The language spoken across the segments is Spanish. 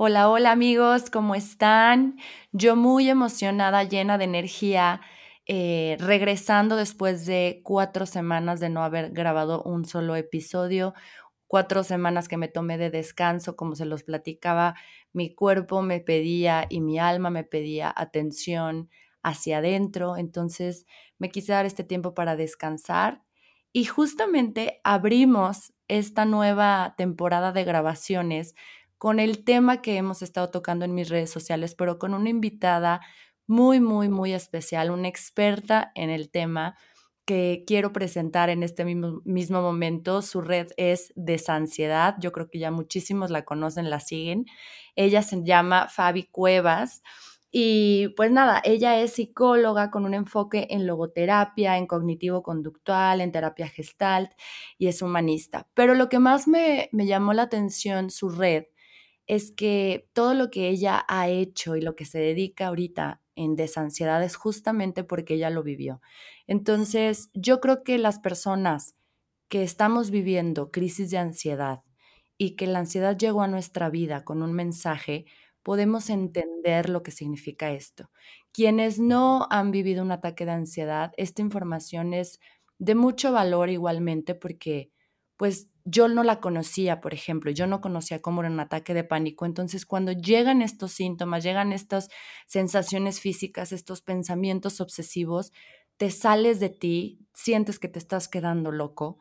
Hola, hola amigos, ¿cómo están? Yo muy emocionada, llena de energía, eh, regresando después de cuatro semanas de no haber grabado un solo episodio, cuatro semanas que me tomé de descanso, como se los platicaba, mi cuerpo me pedía y mi alma me pedía atención hacia adentro, entonces me quise dar este tiempo para descansar y justamente abrimos esta nueva temporada de grabaciones con el tema que hemos estado tocando en mis redes sociales, pero con una invitada muy, muy, muy especial, una experta en el tema que quiero presentar en este mismo, momento. Su red es Desansiedad. Yo creo que ya muchísimos la conocen, la siguen. Ella se llama Fabi Cuevas. Y pues nada, ella es psicóloga con un enfoque en logoterapia, en cognitivo conductual, en terapia gestalt y es humanista. Pero lo que más me, me llamó la atención, su red, es que todo lo que ella ha hecho y lo que se dedica ahorita en desansiedad es justamente porque ella lo vivió. Entonces, yo creo que las personas que estamos viviendo crisis de ansiedad y que la ansiedad llegó a nuestra vida con un mensaje, podemos entender lo que significa esto. Quienes no han vivido un ataque de ansiedad, esta información es de mucho valor igualmente porque pues yo no la conocía, por ejemplo, yo no conocía cómo era un ataque de pánico. Entonces, cuando llegan estos síntomas, llegan estas sensaciones físicas, estos pensamientos obsesivos, te sales de ti, sientes que te estás quedando loco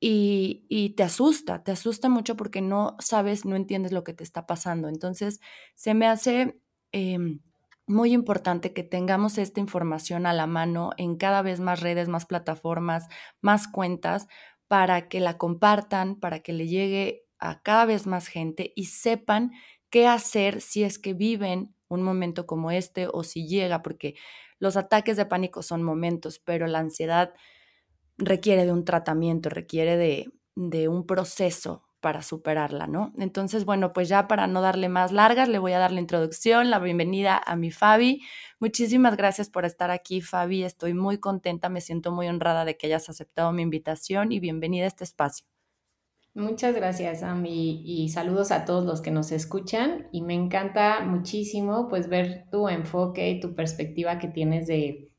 y, te asusta, te asusta mucho porque no sabes, no entiendes lo que te está pasando. Entonces, se me hace... Em, muy importante que tengamos esta información a la mano en cada vez más redes, más plataformas, más cuentas, para que la compartan, para que le llegue a cada vez más gente y sepan qué hacer si es que viven un momento como este o si llega, porque los ataques de pánico son momentos, pero la ansiedad requiere de un tratamiento, requiere de, de un proceso para superarla, ¿no? Entonces, bueno, pues ya para no darle más largas, le voy a dar la introducción, la bienvenida a mi Fabi. Muchísimas gracias por estar aquí, Fabi. Estoy muy contenta, me siento muy honrada de que hayas aceptado mi invitación y bienvenida a este espacio. Muchas gracias, Ami, y saludos a todos los que nos escuchan. Y me encanta muchísimo, pues, ver tu enfoque y tu perspectiva que tienes de,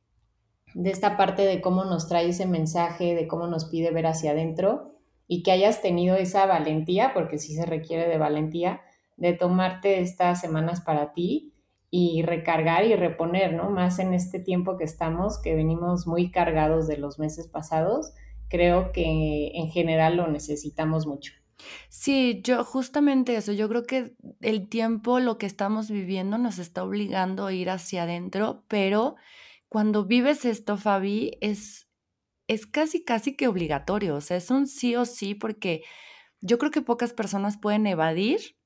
de esta parte de cómo nos trae ese mensaje, de cómo nos pide ver hacia adentro y que hayas tenido esa valentía, porque sí se requiere de valentía, de tomarte estas semanas para ti y recargar y reponer, ¿no? Más en este tiempo que estamos, que venimos muy cargados de los meses pasados, creo que en general lo necesitamos mucho. Sí, yo justamente eso, yo creo que el tiempo, lo que estamos viviendo nos está obligando a ir hacia adentro, pero cuando vives esto, Fabi, es es casi, casi que obligatorio, o sea, es un sí o sí porque yo creo que pocas personas pueden evadir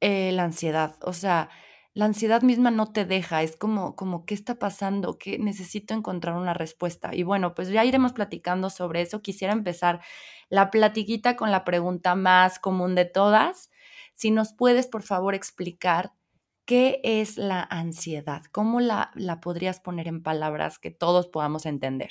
eh, la ansiedad, o sea, la ansiedad misma no te deja, es como, como, ¿qué está pasando? Que necesito encontrar una respuesta. Y bueno, pues ya iremos platicando sobre eso. Quisiera empezar la platiquita con la pregunta más común de todas. Si nos puedes, por favor, explicar qué es la ansiedad, cómo la, la podrías poner en palabras que todos podamos entender.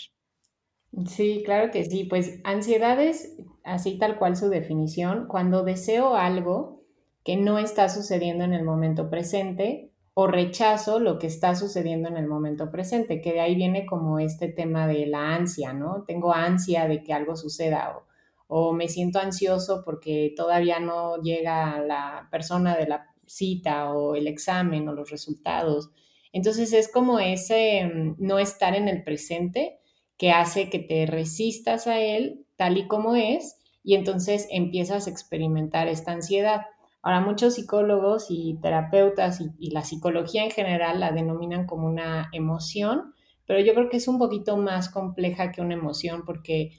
Sí, claro que sí. Pues ansiedad es así tal cual su definición, cuando deseo algo que no está sucediendo en el momento presente o rechazo lo que está sucediendo en el momento presente, que de ahí viene como este tema de la ansia, ¿no? Tengo ansia de que algo suceda o, o me siento ansioso porque todavía no llega la persona de la cita o el examen o los resultados. Entonces es como ese mm, no estar en el presente que hace que te resistas a él tal y como es y entonces empiezas a experimentar esta ansiedad. Ahora, muchos psicólogos y terapeutas y, la psicología en general la denominan como una emoción, pero yo creo que es un poquito más compleja que una emoción porque,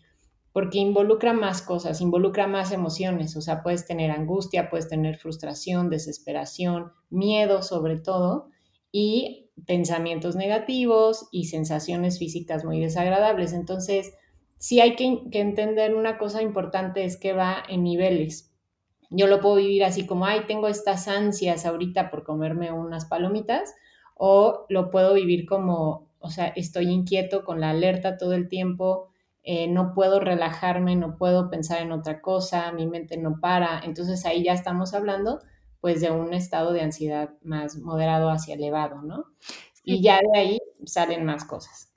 porque involucra más cosas, involucra más emociones, o sea, puedes tener angustia, puedes tener frustración, desesperación, miedo sobre todo, y pensamientos negativos y sensaciones físicas muy desagradables. Entonces, sí hay que, entender una cosa importante, es que va en niveles. Yo lo puedo vivir así como, ay, tengo estas ansias ahorita por comerme unas palomitas, o lo puedo vivir como, o sea, estoy inquieto con la alerta todo el tiempo, eh, no puedo relajarme, no puedo pensar en otra cosa, mi mente no para. Entonces ahí ya estamos hablando pues de un estado de ansiedad más moderado hacia elevado, ¿no? Y ya de ahí salen más cosas.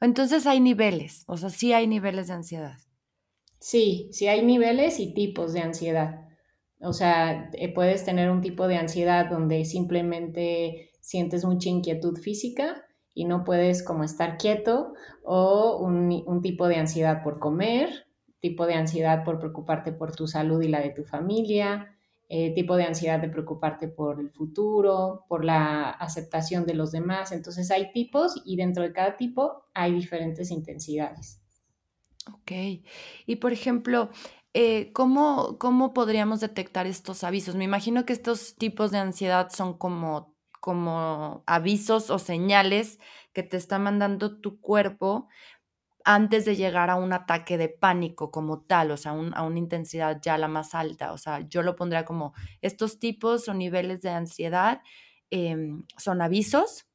Entonces hay niveles, o sea, sí hay niveles de ansiedad. Sí, sí hay niveles y tipos de ansiedad. O sea, eh, puedes tener un tipo de ansiedad donde simplemente sientes mucha inquietud física y no puedes como estar quieto o un, tipo de ansiedad por comer, tipo de ansiedad por preocuparte por tu salud y la de tu familia, eh, tipo de ansiedad de preocuparte por el futuro, por la aceptación de los demás. Entonces hay tipos y dentro de cada tipo hay diferentes intensidades. Ok. Y por ejemplo, eh, ¿cómo, ¿cómo podríamos detectar estos avisos? Me imagino que estos tipos de ansiedad son como como avisos o señales que te está mandando tu cuerpo antes de llegar a un ataque de pánico como tal, o sea, a una intensidad ya la más alta. O sea, yo lo pondría como estos tipos o niveles de ansiedad em, son avisos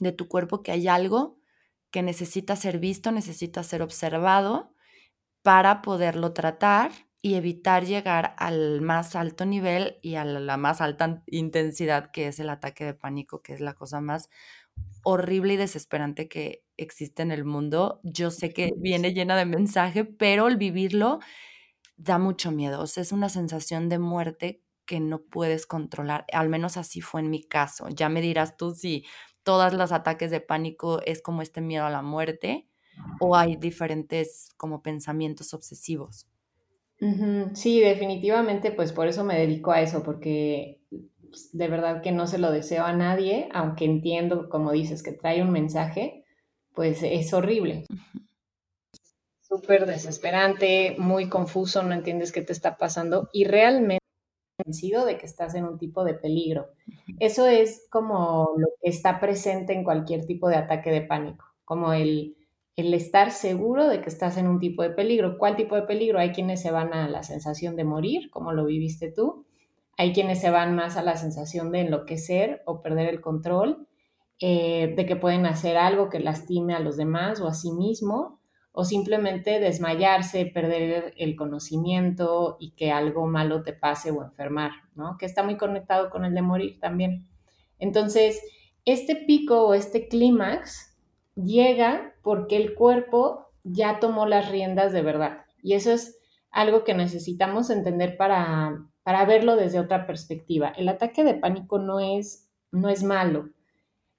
de tu cuerpo que hay algo que necesita ser visto, necesita ser observado para poderlo tratar y evitar llegar al más alto nivel y a la más alta intensidad que es el ataque de pánico, que es la cosa más horrible y desesperante que existe en el mundo. Yo sé que viene llena de mensaje, pero el vivirlo da mucho miedo. O sea, es una sensación de muerte que no puedes controlar. Al menos así fue en mi caso. Ya me dirás tú si todos los ataques de pánico es como este miedo a la muerte o hay diferentes como pensamientos obsesivos. Sí, definitivamente, pues por eso me dedico a eso, porque pues, de verdad que no se lo deseo a nadie, aunque entiendo, como dices, que trae un mensaje, pues es horrible. Súper desesperante, muy confuso, no entiendes qué te está pasando y realmente convencido de que estás en un tipo de peligro. Eso es como lo que está presente en cualquier tipo de ataque de pánico, como el el estar seguro de que estás en un tipo de peligro. ¿Cuál tipo de peligro? Hay quienes se van a la sensación de morir, como lo viviste tú. Hay quienes se van más a la sensación de enloquecer o perder el control, eh, de que pueden hacer algo que lastime a los demás o a sí mismo, o simplemente desmayarse, perder el conocimiento y que algo malo te pase o enfermar, ¿no? Que está muy conectado con el de morir también. Entonces, este pico o este clímax llega porque el cuerpo ya tomó las riendas de verdad. Y eso es algo que necesitamos entender para, para verlo desde otra perspectiva. El ataque de pánico no es, no es malo,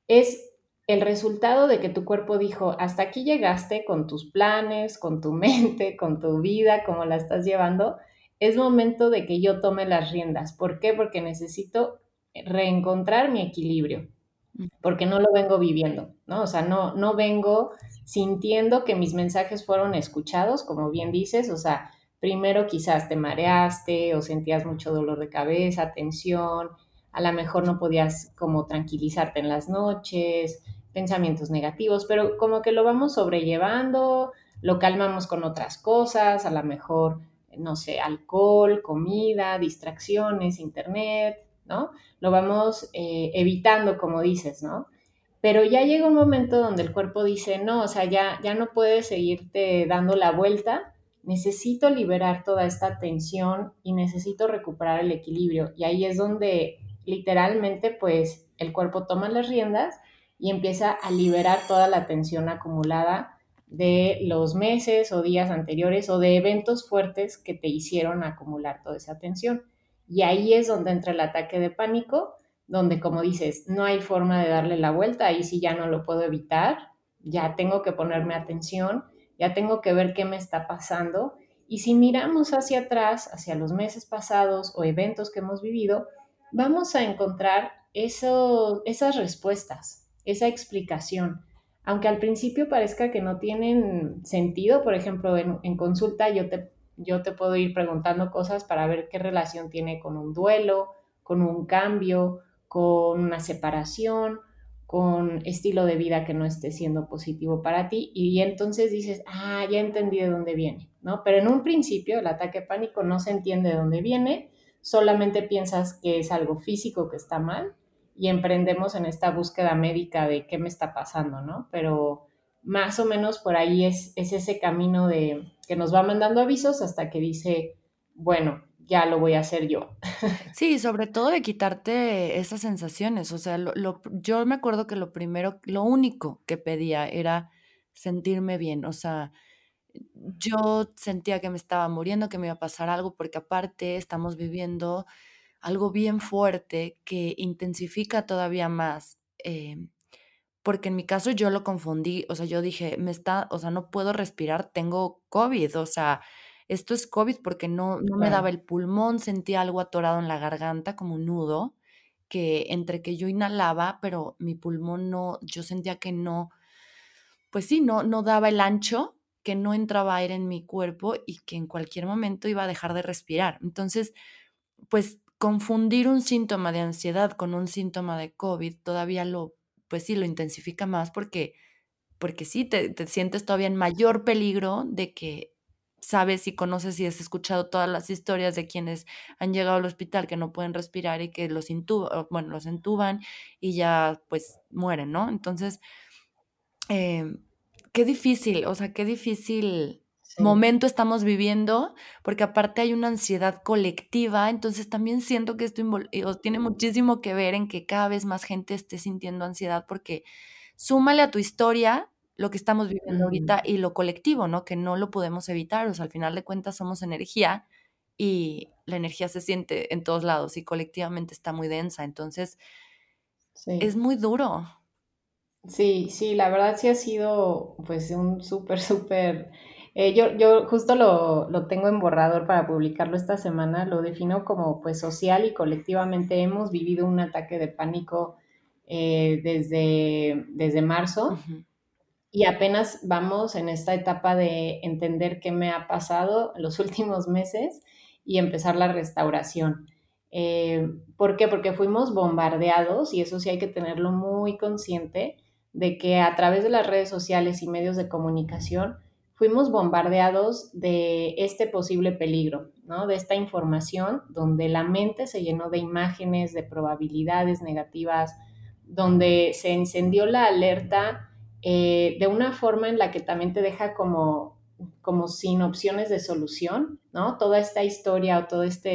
es el resultado de que tu cuerpo dijo, hasta aquí llegaste con tus planes, con tu mente, con tu vida, como la estás llevando, es momento de que yo tome las riendas. ¿Por qué? Porque necesito reencontrar mi equilibrio porque no lo vengo viviendo, ¿no? O sea, no, no vengo sintiendo que mis mensajes fueron escuchados, como bien dices, o sea, primero quizás te mareaste o sentías mucho dolor de cabeza, tensión, a lo mejor no podías como tranquilizarte en las noches, pensamientos negativos, pero como que lo vamos sobrellevando, lo calmamos con otras cosas, a lo mejor, no sé, alcohol, comida, distracciones, internet, ¿no? Lo vamos eh, evitando, como dices, ¿no? Pero ya llega un momento donde el cuerpo dice, no, o sea, ya, ya no puedes seguirte dando la vuelta, necesito liberar toda esta tensión y necesito recuperar el equilibrio. Y ahí es donde literalmente, pues, el cuerpo toma las riendas y empieza a liberar toda la tensión acumulada de los meses o días anteriores o de eventos fuertes que te hicieron acumular toda esa tensión. Y ahí es donde entra el ataque de pánico, donde como dices, no hay forma de darle la vuelta, ahí sí ya no lo puedo evitar, ya tengo que ponerme atención, ya tengo que ver qué me está pasando. Y si miramos hacia atrás, hacia los meses pasados o eventos que hemos vivido, vamos a encontrar eso, esas respuestas, esa explicación. Aunque al principio parezca que no tienen sentido, por ejemplo, en, consulta yo te yo te puedo ir preguntando cosas para ver qué relación tiene con un duelo, con un cambio, con una separación con estilo de vida que no esté siendo positivo para ti y entonces dices, ah, ya entendí de dónde viene, ¿no? Pero en un principio el ataque pánico no se entiende de dónde viene, solamente piensas que es algo físico que está mal y emprendemos en esta búsqueda médica de qué me está pasando, ¿no? Pero más o menos por ahí es, es ese camino de que nos va mandando avisos hasta que dice, bueno, ya lo voy a hacer yo. Sí, sobre todo de quitarte esas sensaciones. O sea, lo, lo, yo me acuerdo que lo primero, lo único que pedía era sentirme bien. O sea, yo sentía que me estaba muriendo, que me iba a pasar algo, porque aparte estamos viviendo algo bien fuerte que intensifica todavía más. Eh, porque en mi caso yo lo confundí, o sea, yo dije, me está, o sea, no puedo respirar, tengo COVID, o sea, esto es COVID porque no, no me daba el pulmón, sentía algo atorado en la garganta, como un nudo, que entre que yo inhalaba, pero mi pulmón no, yo sentía que no, pues sí, no, no daba el ancho, que no entraba aire en mi cuerpo y que en cualquier momento iba a dejar de respirar. Entonces, pues confundir un síntoma de ansiedad con un síntoma de COVID todavía lo, pues sí, lo intensifica más porque, porque sí, te, te sientes todavía en mayor peligro de que sabes y conoces y has escuchado todas las historias de quienes han llegado al hospital que no pueden respirar y que los intuban, bueno, los entuban y ya pues mueren, ¿no? Entonces, eh, qué difícil, o sea, qué difícil momento estamos viviendo, porque aparte hay una ansiedad colectiva, entonces también siento que esto tiene muchísimo que ver en que cada vez más gente esté sintiendo ansiedad, porque súmale a tu historia lo que estamos viviendo ahorita y lo colectivo, ¿no? Que no lo podemos evitar, o sea, al final de cuentas somos energía y la energía se siente en todos lados y colectivamente está muy densa, entonces es muy duro. Sí, sí, la verdad sí ha sido pues un súper, súper eh, yo, yo justo lo, lo, tengo en borrador para publicarlo esta semana, lo defino como pues social y colectivamente hemos vivido un ataque de pánico eh, desde, desde marzo y apenas vamos en esta etapa de entender qué me ha pasado los últimos meses y empezar la restauración. Eh, ¿Por qué? Porque fuimos bombardeados y eso sí hay que tenerlo muy consciente de que a través de las redes sociales y medios de comunicación, fuimos bombardeados de este posible peligro, ¿no? De esta información donde la mente se llenó de imágenes, de probabilidades negativas, donde se encendió la alerta eh, de una forma en la que también te deja como, como sin opciones de solución, ¿no? Toda esta historia o toda esta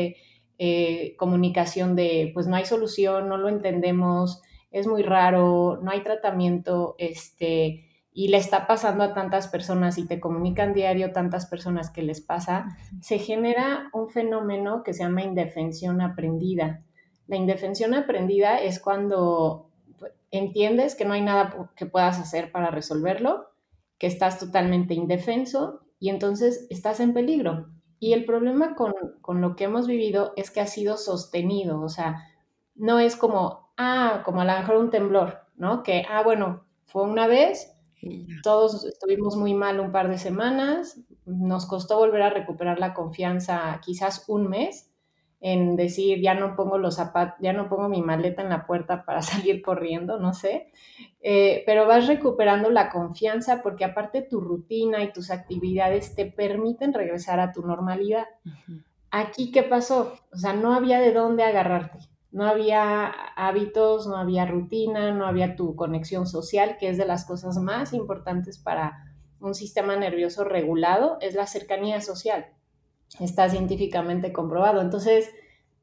eh, comunicación de, pues no hay solución, no lo entendemos, es muy raro, no hay tratamiento, este, y le está pasando a tantas personas y te comunican diario tantas personas que les pasa, se genera un fenómeno que se llama indefensión aprendida. La indefensión aprendida es cuando entiendes que no hay nada que puedas hacer para resolverlo, que estás totalmente indefenso y entonces estás en peligro. Y el problema con, con lo que hemos vivido es que ha sido sostenido, o sea, no es como, ah, como a lo mejor un temblor, ¿no? Que, ah, bueno, fue una vez, todos estuvimos muy mal un par de semanas, nos costó volver a recuperar la confianza quizás un mes en decir, ya no pongo los zapatos, ya no pongo mi maleta en la puerta para salir corriendo, no sé, eh, pero vas recuperando la confianza porque aparte tu rutina y tus actividades te permiten regresar a tu normalidad. Aquí, ¿qué pasó? O sea, no había de dónde agarrarte no había hábitos, no había rutina, no había tu conexión social, que es de las cosas más importantes para un sistema nervioso regulado, es la cercanía social. Está científicamente comprobado. Entonces,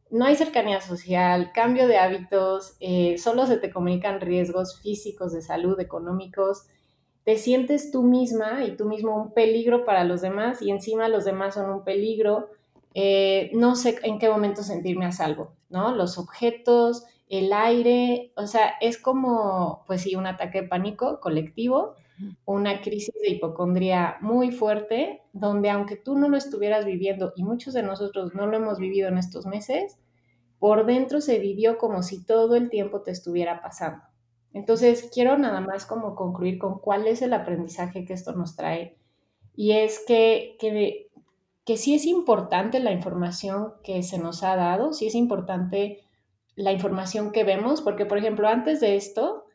no hay cercanía social, cambio de hábitos, eh, solo se te comunican riesgos físicos, de salud, económicos. Te sientes tú misma y tú mismo un peligro para los demás y encima los demás son un peligro eh, no sé en qué momento sentirme a salvo, ¿no? Los objetos, el aire, o sea, es como, pues sí, un ataque de pánico colectivo, una crisis de hipocondría muy fuerte, donde aunque tú no lo estuvieras viviendo y muchos de nosotros no lo hemos vivido en estos meses, por dentro se vivió como si todo el tiempo te estuviera pasando. Entonces, quiero nada más como concluir con cuál es el aprendizaje que esto nos trae. Y es que, que que sí es importante la información que se nos ha dado, sí es importante la información que vemos, porque por ejemplo, antes de esto,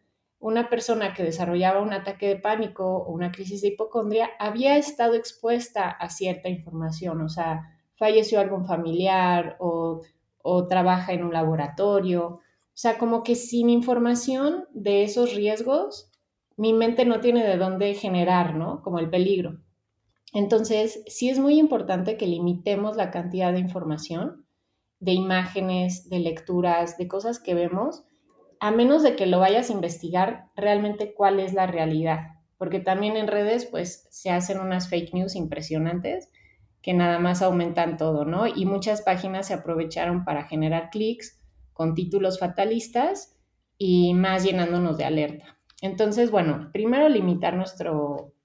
una persona que desarrollaba un ataque de pánico o una crisis de hipocondria había estado expuesta a cierta información, o sea, falleció algún familiar o, o trabaja en un laboratorio, o sea, como que sin información de esos riesgos, mi mente no tiene de dónde generar, ¿no? Como el peligro. Entonces, sí es muy importante que limitemos la cantidad de información, de imágenes, de lecturas, de cosas que vemos, a menos de que lo vayas a investigar realmente cuál es la realidad. Porque también en redes, pues, se hacen unas fake news impresionantes que nada más aumentan todo, ¿no? Y muchas páginas se aprovecharon para generar clics con títulos fatalistas y más llenándonos de alerta. Entonces, bueno, primero limitar nuestra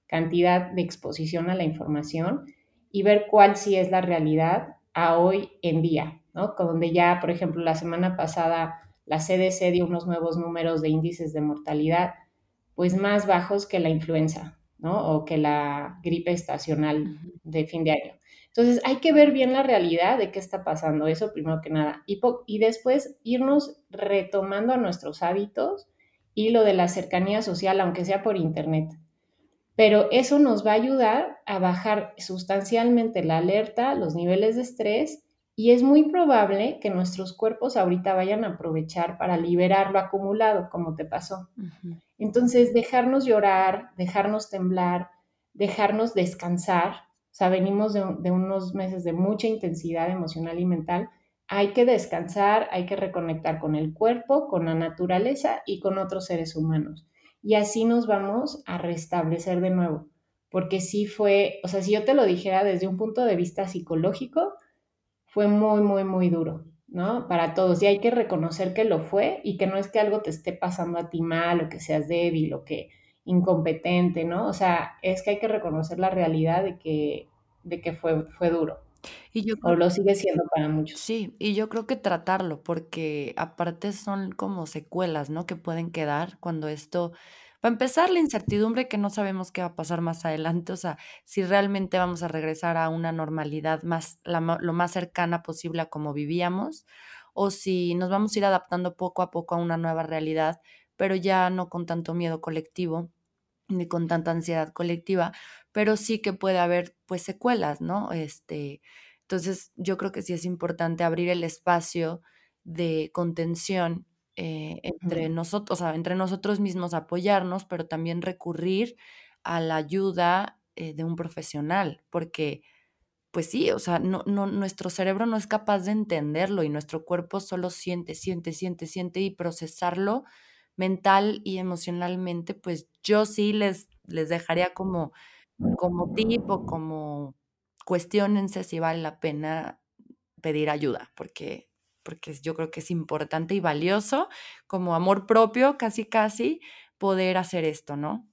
cantidad de exposición a la información y ver cuál sí es la realidad a hoy en día, ¿no? Donde ya, por ejemplo, la semana pasada la CDC dio unos nuevos números de índices de mortalidad, pues más bajos que la influenza, ¿no? O que la gripe estacional de fin de año. Entonces, hay que ver bien la realidad de qué está pasando, eso primero que nada. Y, y después irnos retomando a nuestros hábitos y lo de la cercanía social, aunque sea por internet. Pero eso nos va a ayudar a bajar sustancialmente la alerta, los niveles de estrés y es muy probable que nuestros cuerpos ahorita vayan a aprovechar para liberar lo acumulado, como te pasó. Entonces, dejarnos llorar, dejarnos temblar, dejarnos descansar, o sea, venimos de, unos meses de mucha intensidad emocional y mental. Hay que descansar, hay que reconectar con el cuerpo, con la naturaleza y con otros seres humanos. Y así nos vamos a restablecer de nuevo. Porque sí fue, o sea, si yo te lo dijera desde un punto de vista psicológico, fue muy, muy, muy duro, ¿no? Para todos. Y hay que reconocer que lo fue y que no es que algo te esté pasando a ti mal o que seas débil o que incompetente, ¿no? O sea, es que hay que reconocer la realidad de que, de que fue, fue duro. Y yo o lo sigue siendo para muchos. Sí, y yo creo que tratarlo, porque aparte son como secuelas, ¿no? Que pueden quedar cuando esto, va a empezar la incertidumbre que no sabemos qué va a pasar más adelante, o sea, si realmente vamos a regresar a una normalidad más, lo más cercana posible a como vivíamos, o si nos vamos a ir adaptando poco a poco a una nueva realidad, pero ya no con tanto miedo colectivo ni con tanta ansiedad colectiva, pero sí que puede haber pues secuelas, ¿no? Este, entonces yo creo que sí es importante abrir el espacio de contención eh, entre nosotros, o sea, entre nosotros mismos apoyarnos, pero también recurrir a la ayuda eh, de un profesional, porque pues sí, o sea, no, no, nuestro cerebro no es capaz de entenderlo y nuestro cuerpo solo siente, siente, siente, siente y procesarlo mental y emocionalmente, pues yo sí les, les dejaría como, como tip o como cuestionense si vale la pena pedir ayuda, porque, porque yo creo que es importante y valioso como amor propio, casi, casi, poder hacer esto, ¿no?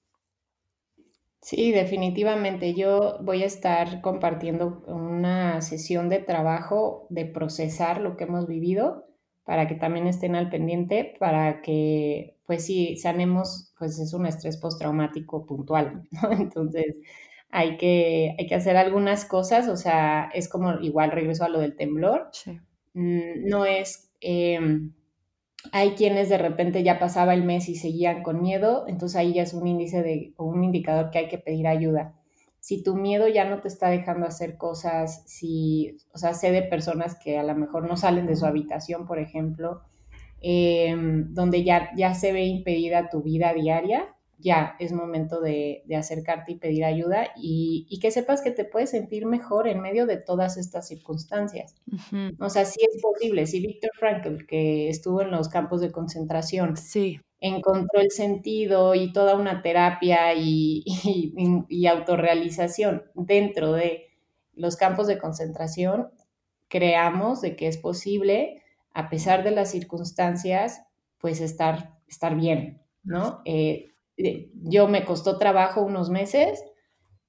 Sí, definitivamente. Yo voy a estar compartiendo una sesión de trabajo de procesar lo que hemos vivido para que también estén al pendiente, para que, pues sí, sanemos, pues es un estrés postraumático puntual, ¿no? Entonces, hay que, hay que hacer algunas cosas, o sea, es como igual regreso a lo del temblor. Sí. Mm, no es, em, hay quienes de repente ya pasaba el mes y seguían con miedo, entonces ahí ya es un índice de, o un indicador que hay que pedir ayuda. Si tu miedo ya no te está dejando hacer cosas, si, o sea, sé de personas que a lo mejor no salen de su habitación, por ejemplo, em, donde ya, ya se ve impedida tu vida diaria, ya es momento de, acercarte y pedir ayuda y, que sepas que te puedes sentir mejor en medio de todas estas circunstancias. O sea, sí es posible. Si Víctor Frankl, que estuvo en los campos de concentración, sí. encontró el sentido y toda una terapia y, y autorrealización dentro de los campos de concentración, creamos de que es posible, a pesar de las circunstancias, pues estar, estar bien, ¿no? Eh, yo me costó trabajo unos meses,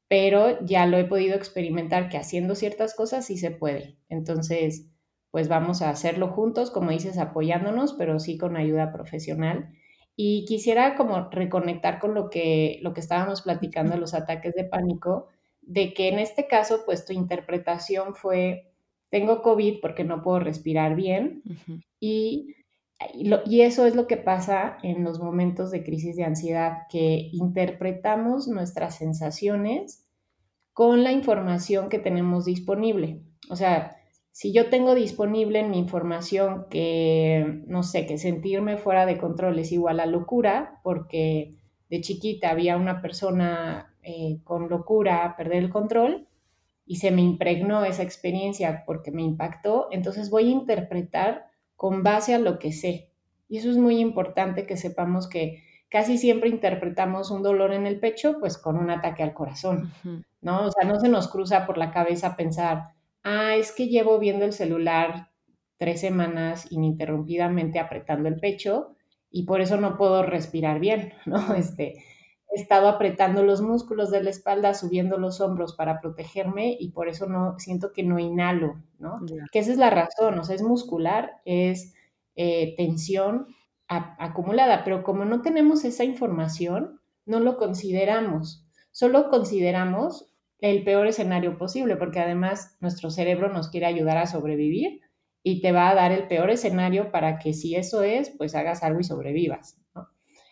pero ya lo he podido experimentar que haciendo ciertas cosas sí se puede. Entonces, pues vamos a hacerlo juntos, como dices, apoyándonos, pero sí con ayuda profesional. Y quisiera como reconectar con lo que, lo que estábamos platicando, los ataques de pánico, de que en este caso, pues tu interpretación fue, tengo COVID porque no puedo respirar bien y y eso es lo que pasa en los momentos de crisis de ansiedad, que interpretamos nuestras sensaciones con la información que tenemos disponible. O sea, si yo tengo disponible en mi información que, no sé, que sentirme fuera de control es igual a locura, porque de chiquita había una persona eh, con locura perder el control y se me impregnó esa experiencia porque me impactó, entonces voy a interpretar con base a lo que sé. Y eso es muy importante que sepamos que casi siempre interpretamos un dolor en el pecho pues con un ataque al corazón, ¿no? O sea, no se nos cruza por la cabeza pensar, ah, es que llevo viendo el celular tres semanas ininterrumpidamente apretando el pecho y por eso no puedo respirar bien, ¿no? Este, he estado apretando los músculos de la espalda, subiendo los hombros para protegerme y por eso no siento que no inhalo, ¿no? Que esa es la razón, o sea, es muscular, es eh, tensión acumulada, pero como no tenemos esa información, no lo consideramos, solo consideramos el peor escenario posible, porque además nuestro cerebro nos quiere ayudar a sobrevivir y te va a dar el peor escenario para que si eso es, pues hagas algo y sobrevivas.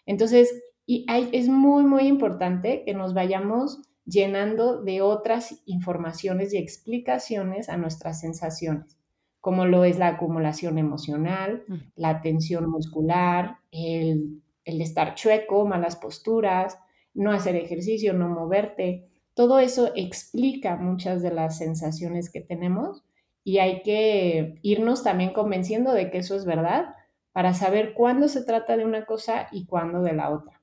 Entonces, y es muy, muy importante que nos vayamos llenando de otras informaciones y explicaciones a nuestras sensaciones, como lo es la acumulación emocional, la tensión muscular, el, el estar chueco, malas posturas, no hacer ejercicio, no moverte, todo eso explica muchas de las sensaciones que tenemos y hay que irnos también convenciendo de que eso es verdad para saber cuándo se trata de una cosa y cuándo de la otra.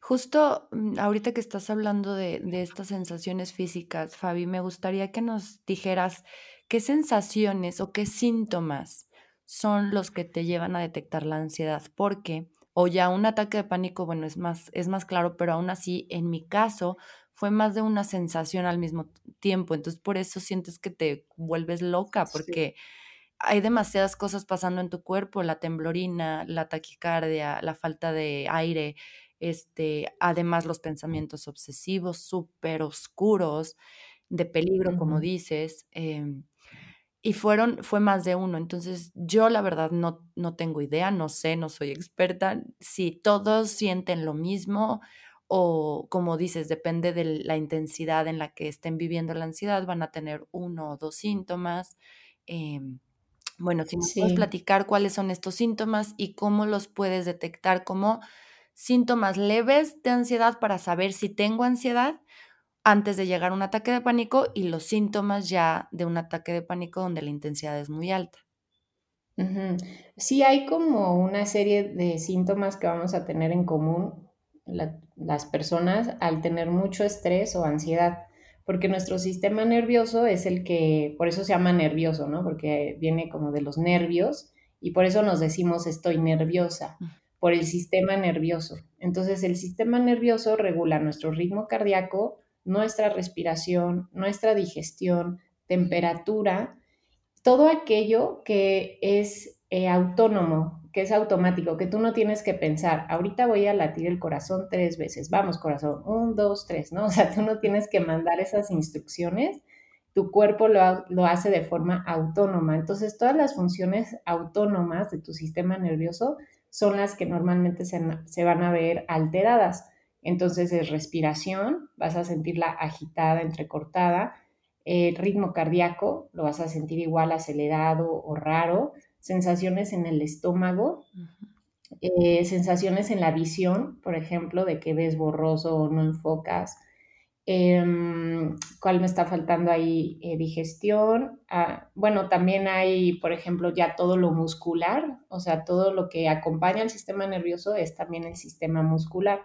Justo mm, ahorita que estás hablando de, de estas sensaciones físicas, Fabi, me gustaría que nos dijeras qué sensaciones o qué síntomas son los que te llevan a detectar la ansiedad, porque o ya un ataque de pánico, bueno, es más, es más claro, pero aún así, en mi caso, fue más de una sensación al mismo tiempo. Entonces, por eso sientes que te vuelves loca, porque hay demasiadas cosas pasando en tu cuerpo, la temblorina, la taquicardia, la falta de aire, este, además los pensamientos obsesivos súper oscuros, de peligro, como dices. Em, y fueron, fue más de uno. Entonces, yo la verdad no, no tengo idea, no sé, no soy experta. Si todos sienten lo mismo o como dices, depende de la intensidad en la que estén viviendo la ansiedad, van a tener uno o dos síntomas. Em, bueno, si nos puedes platicar cuáles son estos síntomas y cómo los puedes detectar como síntomas leves de ansiedad para saber si tengo ansiedad antes de llegar a un ataque de pánico y los síntomas ya de un ataque de pánico donde la intensidad es muy alta. Sí, hay como una serie de síntomas que vamos a tener en común las personas al tener mucho estrés o ansiedad, porque nuestro sistema nervioso es el que, por eso se llama nervioso, ¿no? Porque viene como de los nervios y por eso nos decimos estoy nerviosa, por el sistema nervioso. Entonces el sistema nervioso regula nuestro ritmo cardíaco, nuestra respiración, nuestra digestión, temperatura, todo aquello que es eh, autónomo que es automático, que tú no tienes que pensar, ahorita voy a latir el corazón tres veces, vamos corazón, un, dos, tres, ¿no? O sea, tú no tienes que mandar esas instrucciones, tu cuerpo lo, lo hace de forma autónoma. Entonces, todas las funciones autónomas de tu sistema nervioso son las que normalmente se, se van a ver alteradas. Entonces, es respiración, vas a sentirla agitada, entrecortada, el ritmo cardíaco, lo vas a sentir igual acelerado o raro, sensaciones en el estómago, eh, sensaciones en la visión, por ejemplo, de que ves borroso o no enfocas. Em, ¿Cuál me está faltando ahí? Eh, digestión. Ah, bueno, también hay, por ejemplo, ya todo lo muscular, o sea, todo lo que acompaña al sistema nervioso es también el sistema muscular.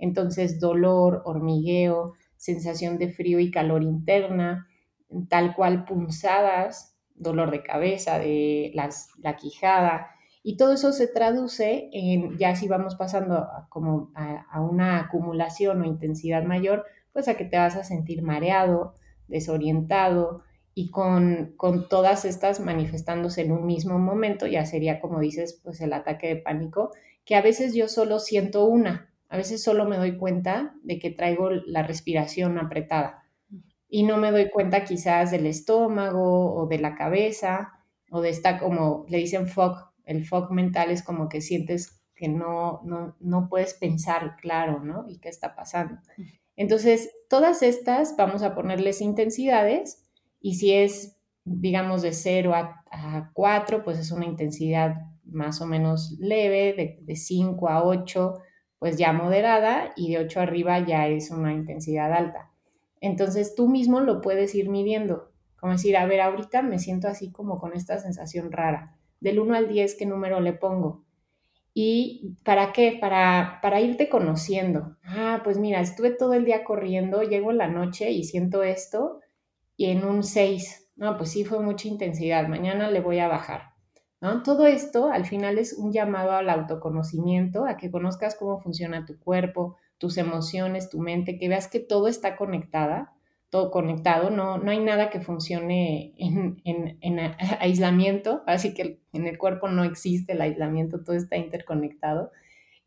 Entonces, dolor, hormigueo, sensación de frío y calor interna, tal cual punzadas, dolor de cabeza, de las, la quijada, y todo eso se traduce en, ya si vamos pasando como a, una acumulación o intensidad mayor, pues a que te vas a sentir mareado, desorientado y con, con todas estas manifestándose en un mismo momento, ya sería como dices, pues el ataque de pánico, que a veces yo solo siento una, a veces solo me doy cuenta de que traigo la respiración apretada y no me doy cuenta quizás del estómago o de la cabeza o de esta como le dicen fog, El fog mental es como que sientes que no, no, no puedes pensar claro, ¿no? ¿Y qué está pasando? Entonces, todas estas vamos a ponerles intensidades y si es, digamos, de 0 a, a 4, pues es una intensidad más o menos leve, de, de 5 a 8, pues ya moderada y de 8 arriba ya es una intensidad alta. Entonces tú mismo lo puedes ir midiendo, como decir, a ver, ahorita me siento así como con esta sensación rara. Del 1 al 10, ¿qué número le pongo? ¿Y para qué? Para, para irte conociendo. Ah, pues mira, estuve todo el día corriendo, llego en la noche y siento esto y en un 6. No, pues sí fue mucha intensidad, mañana le voy a bajar. ¿no? Todo esto al final es un llamado al autoconocimiento, a que conozcas cómo funciona tu cuerpo, tus emociones, tu mente, que veas que todo está conectada, todo conectado, no, no hay nada que funcione en, en, en aislamiento, así que en el cuerpo no existe el aislamiento, todo está interconectado.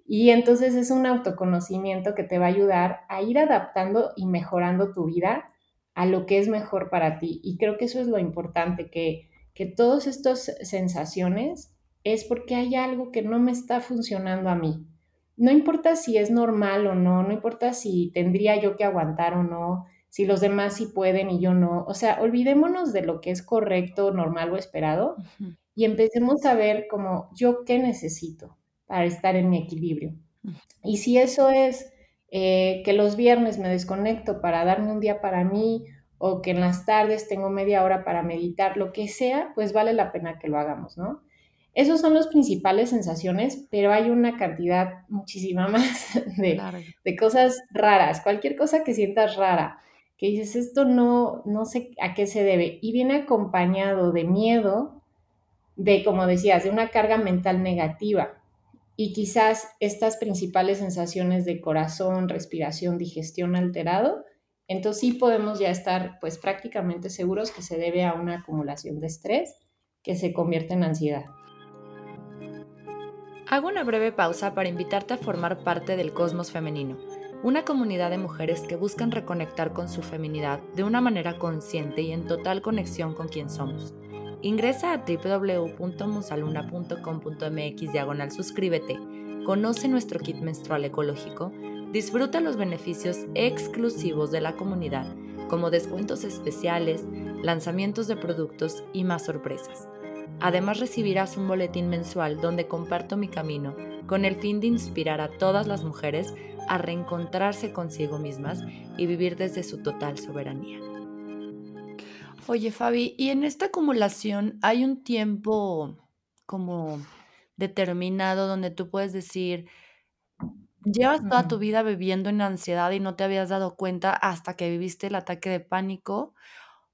Y entonces es un autoconocimiento que te va a ayudar a ir adaptando y mejorando tu vida a lo que es mejor para ti. Y creo que eso es lo importante, que, que todas estas sensaciones es porque hay algo que no me está funcionando a mí. No importa si es normal o no, no importa si tendría yo que aguantar o no, si los demás sí pueden y yo no. O sea, olvidémonos de lo que es correcto, normal o esperado uh -huh. y empecemos a ver como yo qué necesito para estar en mi equilibrio. Uh -huh. Y si eso es eh, que los viernes me desconecto para darme un día para mí o que en las tardes tengo media hora para meditar, lo que sea, pues vale la pena que lo hagamos, ¿no? Esas son las principales sensaciones, pero hay una cantidad muchísima más de, claro. de, cosas raras, cualquier cosa que sientas rara, que dices, esto no, no sé a qué se debe, y viene acompañado de miedo, de, como decías, de una carga mental negativa. Y quizás estas principales sensaciones de corazón, respiración, digestión alterado, entonces sí podemos ya estar pues prácticamente seguros que se debe a una acumulación de estrés que se convierte en ansiedad. Hago una breve pausa para invitarte a formar parte del Cosmos Femenino, una comunidad de mujeres que buscan reconectar con su feminidad de una manera consciente y en total conexión con quien somos. Ingresa a www.musaluna.com.mx diagonal suscríbete, conoce nuestro kit menstrual ecológico, disfruta los beneficios exclusivos de la comunidad, como descuentos especiales, lanzamientos de productos y más sorpresas. Además recibirás un boletín mensual donde comparto mi camino con el fin de inspirar a todas las mujeres a reencontrarse consigo mismas y vivir desde su total soberanía. Oye Fabi, ¿y en esta acumulación hay un tiempo como determinado donde tú puedes decir, llevas toda tu vida viviendo en ansiedad y no te habías dado cuenta hasta que viviste el ataque de pánico?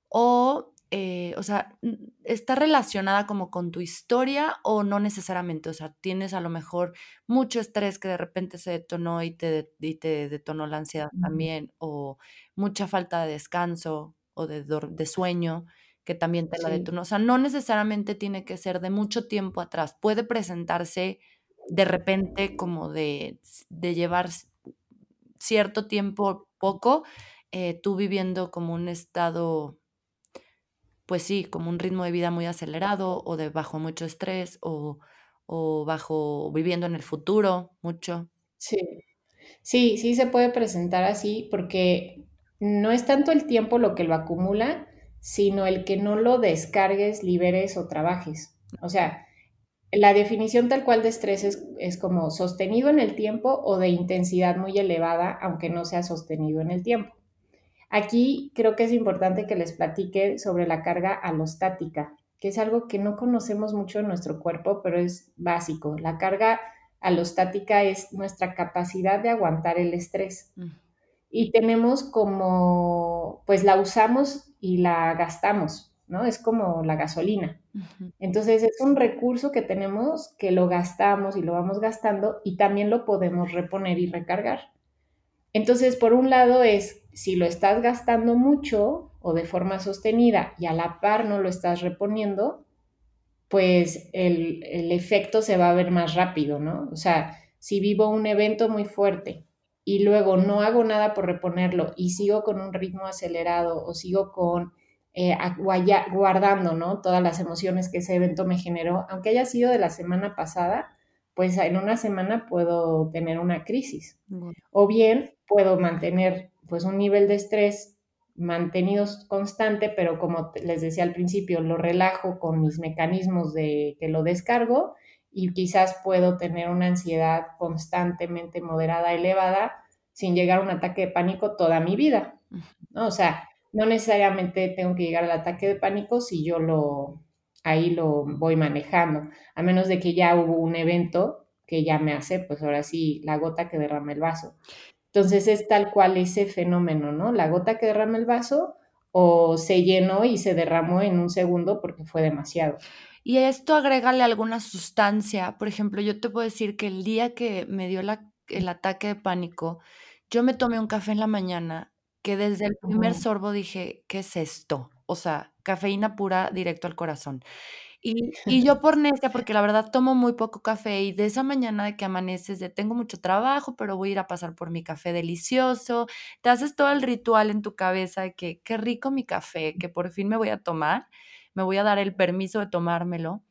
¿O eh, o sea, está relacionada como con tu historia o no necesariamente, o sea, tienes a lo mejor mucho estrés que de repente se detonó y te, y te detonó la ansiedad también, o mucha falta de descanso o de, de sueño que también te sí. la detonó. O sea, no necesariamente tiene que ser de mucho tiempo atrás, puede presentarse de repente como de, de llevar cierto tiempo, poco, eh, tú viviendo como un estado pues sí, como un ritmo de vida muy acelerado o de bajo mucho estrés o, o bajo viviendo en el futuro mucho. Sí, sí, sí se puede presentar así porque no es tanto el tiempo lo que lo acumula, sino el que no lo descargues, liberes o trabajes. O sea, la definición tal cual de estrés es, es como sostenido en el tiempo o de intensidad muy elevada, aunque no sea sostenido en el tiempo. Aquí creo que es importante que les platique sobre la carga alostática, que es algo que no conocemos mucho en nuestro cuerpo, pero es básico. La carga alostática es nuestra capacidad de aguantar el estrés. -huh. Y tenemos como, pues la usamos y la gastamos, ¿no? Es como la gasolina. Uh -huh. Entonces es un recurso que tenemos que lo gastamos y lo vamos gastando y también lo podemos reponer y recargar. Entonces, por un lado es si lo estás gastando mucho o de forma sostenida y a la par no lo estás reponiendo, pues el, el, efecto se va a ver más rápido, ¿no? O sea, si vivo un evento muy fuerte y luego no hago nada por reponerlo y sigo con un ritmo acelerado o sigo con eh, guardando, ¿no? Todas las emociones que ese evento me generó, aunque haya sido de la semana pasada, pues en una semana puedo tener una crisis. O bien puedo mantener pues un nivel de estrés mantenido constante, pero como les decía al principio, lo relajo con mis mecanismos de que lo descargo y quizás puedo tener una ansiedad constantemente moderada, elevada, sin llegar a un ataque de pánico toda mi vida. ¿no? O sea, no necesariamente tengo que llegar al ataque de pánico si yo lo ahí lo voy manejando, a menos de que ya hubo un evento que ya me hace, pues ahora sí, la gota que derrama el vaso. Entonces es tal cual ese fenómeno, ¿no? La gota que derrama el vaso o se llenó y se derramó en un segundo porque fue demasiado. Y esto agrégale alguna sustancia. Por ejemplo, yo te puedo decir que el día que me dio el ataque de pánico, yo me tomé un café en la mañana que desde el primer sorbo dije, ¿qué es esto? O sea, cafeína pura directo al corazón. Y, y, yo por necia, porque la verdad tomo muy poco café y de esa mañana de que amaneces de tengo mucho trabajo, pero voy a ir a pasar por mi café delicioso, te haces todo el ritual en tu cabeza de que qué rico mi café, que por fin me voy a tomar, me voy a dar el permiso de tomármelo.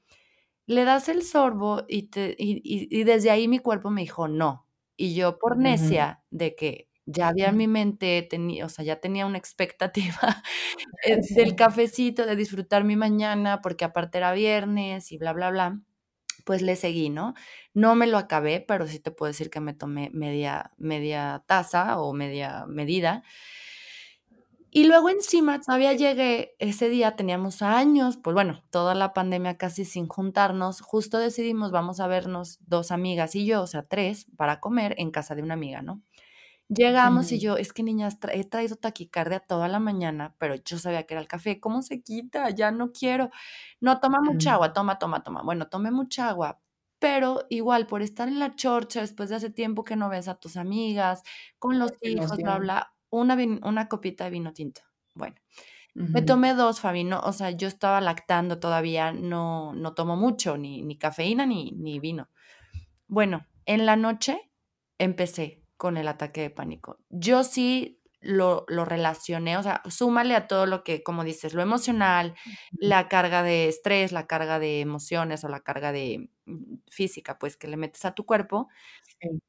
Le das el sorbo y, te, y, y desde ahí mi cuerpo me dijo no. Y yo por necia de que ya había en mi mente, tenía, o sea, ya tenía una expectativa eh, del cafecito, de disfrutar mi mañana, porque aparte era viernes y bla, bla, bla, pues le seguí, ¿no? No me lo acabé, pero sí te puedo decir que me tomé media, media taza o media medida. Y luego encima todavía llegué, ese día teníamos años, pues bueno, toda la pandemia casi sin juntarnos, justo decidimos vamos a vernos dos amigas y yo, o sea, tres, para comer en casa de una amiga, ¿no? Llegamos y yo, es que niñas, he traído taquicardia toda la mañana, pero yo sabía que era el café. ¿Cómo se quita? Ya no quiero. No, toma mucha agua, toma, toma, toma. Bueno, tomé mucha agua, pero igual por estar en la chorcha después de hace tiempo que no ves a tus amigas, con los hijos, bla, bla, una, una copita de vino tinto. Bueno, me tomé dos, Fabi, no, o sea, yo estaba lactando todavía, no, no tomo mucho, ni, ni cafeína ni, ni vino. Bueno, en la noche empecé con el ataque de pánico. Yo sí lo, lo, relacioné, o sea, súmale a todo lo que, como dices, lo emocional, la carga de estrés, la carga de emociones o la carga de mm, física, pues que le metes a tu cuerpo.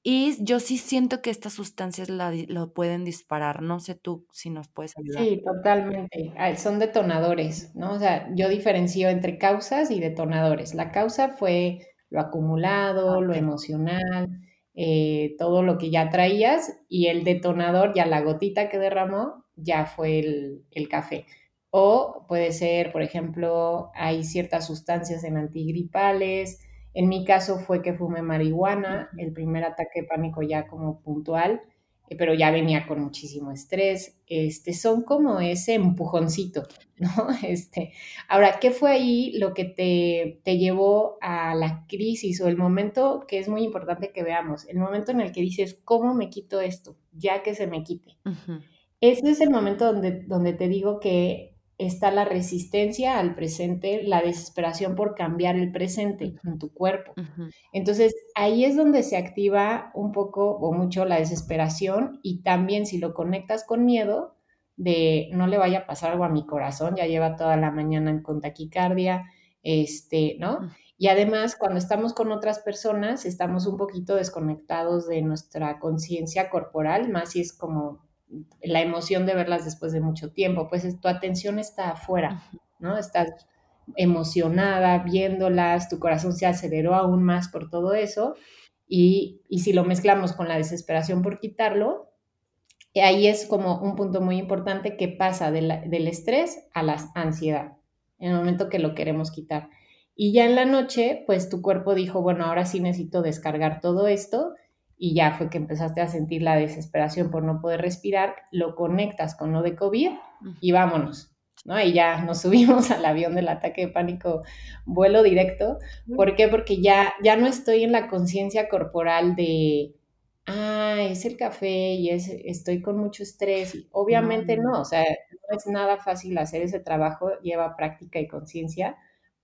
Y yo sí siento que estas sustancias lo pueden disparar. No sé tú si nos puedes ayudar. Sí, totalmente. Son detonadores, ¿no? O sea, yo diferencio entre causas y detonadores. La causa fue lo acumulado, lo emocional, eh, todo lo que ya traías y el detonador, ya la gotita que derramó, ya fue el, café. O puede ser, por ejemplo, hay ciertas sustancias en antigripales. En mi caso fue que fumé marihuana, el primer ataque de pánico ya como puntual, pero ya venía con muchísimo estrés. Este, son como ese empujoncito, ¿no? Este, ahora, ¿qué fue ahí lo que te, te, llevó a la crisis o el momento que es muy importante que veamos? El momento en el que dices, ¿cómo me quito esto? Ya que se me quite. Ese es el momento donde, donde te digo que está la resistencia al presente, la desesperación por cambiar el presente en tu cuerpo. Entonces, ahí es donde se activa un poco o mucho la desesperación y también si lo conectas con miedo de no le vaya a pasar algo a mi corazón, ya lleva toda la mañana con taquicardia, este, ¿no? Y además, cuando estamos con otras personas, estamos un poquito desconectados de nuestra conciencia corporal, más si es como la emoción de verlas después de mucho tiempo, pues tu atención está afuera, ¿no? Estás emocionada viéndolas, tu corazón se aceleró aún más por todo eso, y, si lo mezclamos con la desesperación por quitarlo, ahí es como un punto muy importante que pasa del estrés a la ansiedad, en el momento que lo queremos quitar. Y ya en la noche, pues tu cuerpo dijo, bueno, ahora sí necesito descargar todo esto y ya fue que empezaste a sentir la desesperación por no poder respirar, lo conectas con lo de COVID y vámonos, ¿no? Y ya nos subimos al avión del ataque de pánico, vuelo directo. ¿Por qué? Porque ya, ya no estoy en la conciencia corporal de, ah, es el café y es, estoy con mucho estrés. Y obviamente no, o sea, no es nada fácil hacer ese trabajo, lleva práctica y conciencia,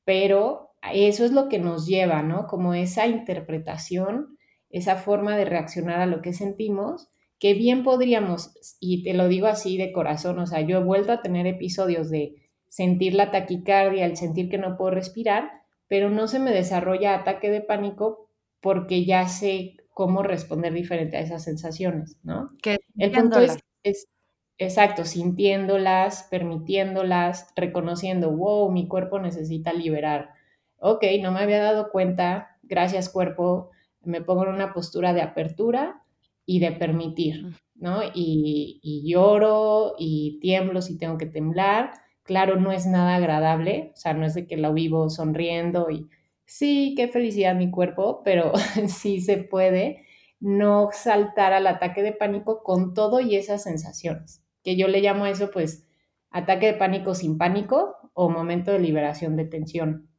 pero eso es lo que nos lleva, ¿no? Como esa interpretación esa forma de reaccionar a lo que sentimos, que bien podríamos, y te lo digo así de corazón, o sea, yo he vuelto a tener episodios de sentir la taquicardia, el sentir que no puedo respirar, pero no se me desarrolla ataque de pánico porque ya sé cómo responder diferente a esas sensaciones, ¿no? Que el punto es, es, exacto, sintiéndolas, permitiéndolas, reconociendo, wow, mi cuerpo necesita liberar. Ok, no me había dado cuenta, gracias cuerpo, me pongo en una postura de apertura y de permitir, ¿no? Y, y lloro y tiemblo si tengo que temblar. Claro, no es nada agradable, o sea, no es de que lo vivo sonriendo y sí, qué felicidad mi cuerpo, pero sí se puede no saltar al ataque de pánico con todo y esas sensaciones, que yo le llamo a eso pues ataque de pánico sin pánico o momento de liberación de tensión,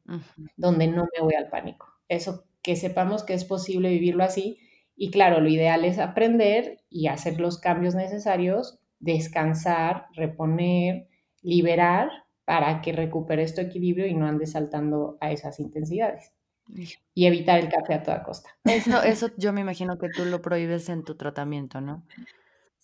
donde no me voy al pánico. Eso que sepamos que es posible vivirlo así y claro, lo ideal es aprender y hacer los cambios necesarios, descansar, reponer, liberar para que recuperes tu equilibrio y no andes saltando a esas intensidades. Y evitar el café a toda costa. Eso, eso yo me imagino que tú lo prohíbes en tu tratamiento, ¿no?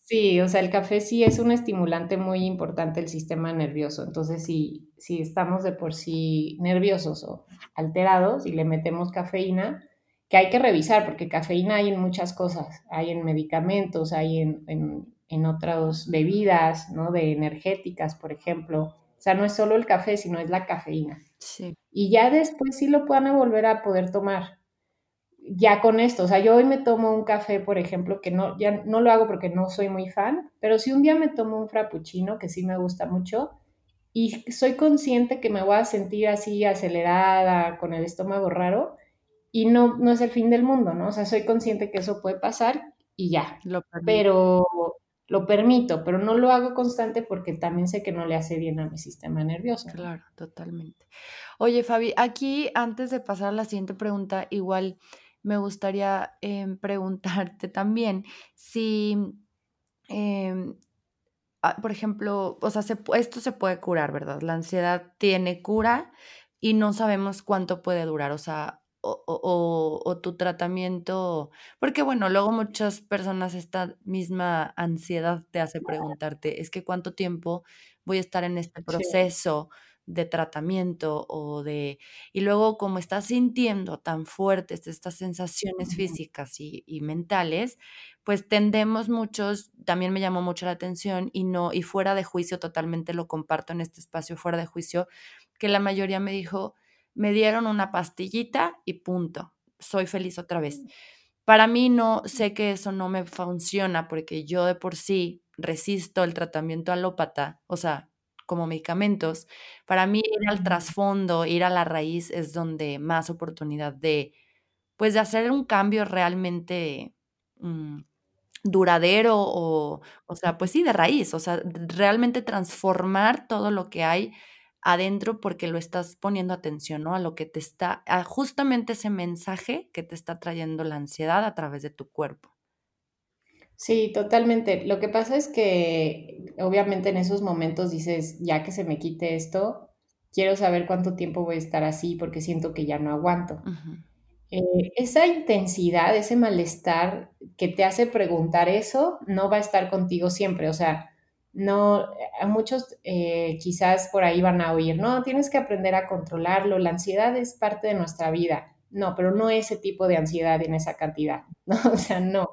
Sí, o sea, el café sí es un estimulante muy importante del sistema nervioso. Entonces, si, si estamos de por sí nerviosos o alterados y le metemos cafeína, que hay que revisar, porque cafeína hay en muchas cosas, hay en medicamentos, hay en, en, en otras bebidas, ¿no? De energéticas, por ejemplo. O sea, no es solo el café, sino es la cafeína. Sí. Y ya después sí lo puedan volver a poder tomar ya con esto, o sea, yo hoy me tomo un café, por ejemplo, que no, ya no lo hago porque no soy muy fan, pero si un día me tomo un frappuccino, que sí me gusta mucho, y soy consciente que me voy a sentir así acelerada, con el estómago raro, y no, no es el fin del mundo, ¿no? O sea, soy consciente que eso puede pasar y ya. Lo pero lo permito, pero no lo hago constante porque también sé que no le hace bien a mi sistema nervioso. Claro, totalmente. Oye, Fabi, aquí antes de pasar a la siguiente pregunta, igual me gustaría em, preguntarte también si, em, ah, por ejemplo, o sea, esto se puede curar, ¿verdad? La ansiedad tiene cura y no sabemos cuánto puede durar, o sea, o, o, tu tratamiento, porque bueno, luego muchas personas esta misma ansiedad te hace preguntarte, es que cuánto tiempo voy a estar en este proceso de tratamiento o de... Y luego como estás sintiendo tan fuertes estas sensaciones físicas y, y, mentales, pues tendemos muchos, también me llamó mucho la atención y no, y fuera de juicio, totalmente lo comparto en este espacio, fuera de juicio, que la mayoría me dijo, me dieron una pastillita y punto, soy feliz otra vez. Para mí no, sé que eso no me funciona porque yo de por sí resisto el tratamiento alópata, o sea, como medicamentos, para mí ir al trasfondo, ir a la raíz es donde más oportunidad de, pues, de hacer un cambio realmente mm, duradero o, o sea, pues sí, de raíz, o sea, realmente transformar todo lo que hay adentro porque lo estás poniendo atención, ¿no? A lo que te está, a justamente ese mensaje que te está trayendo la ansiedad a través de tu cuerpo. Sí, totalmente. Lo que pasa es que obviamente en esos momentos dices, ya que se me quite esto, quiero saber cuánto tiempo voy a estar así porque siento que ya no aguanto. Eh, esa intensidad, ese malestar que te hace preguntar eso, no va a estar contigo siempre. O sea, no, a muchos eh, quizás por ahí van a oír, no, tienes que aprender a controlarlo, la ansiedad es parte de nuestra vida. No, pero no ese tipo de ansiedad en esa cantidad, ¿no? O sea, no,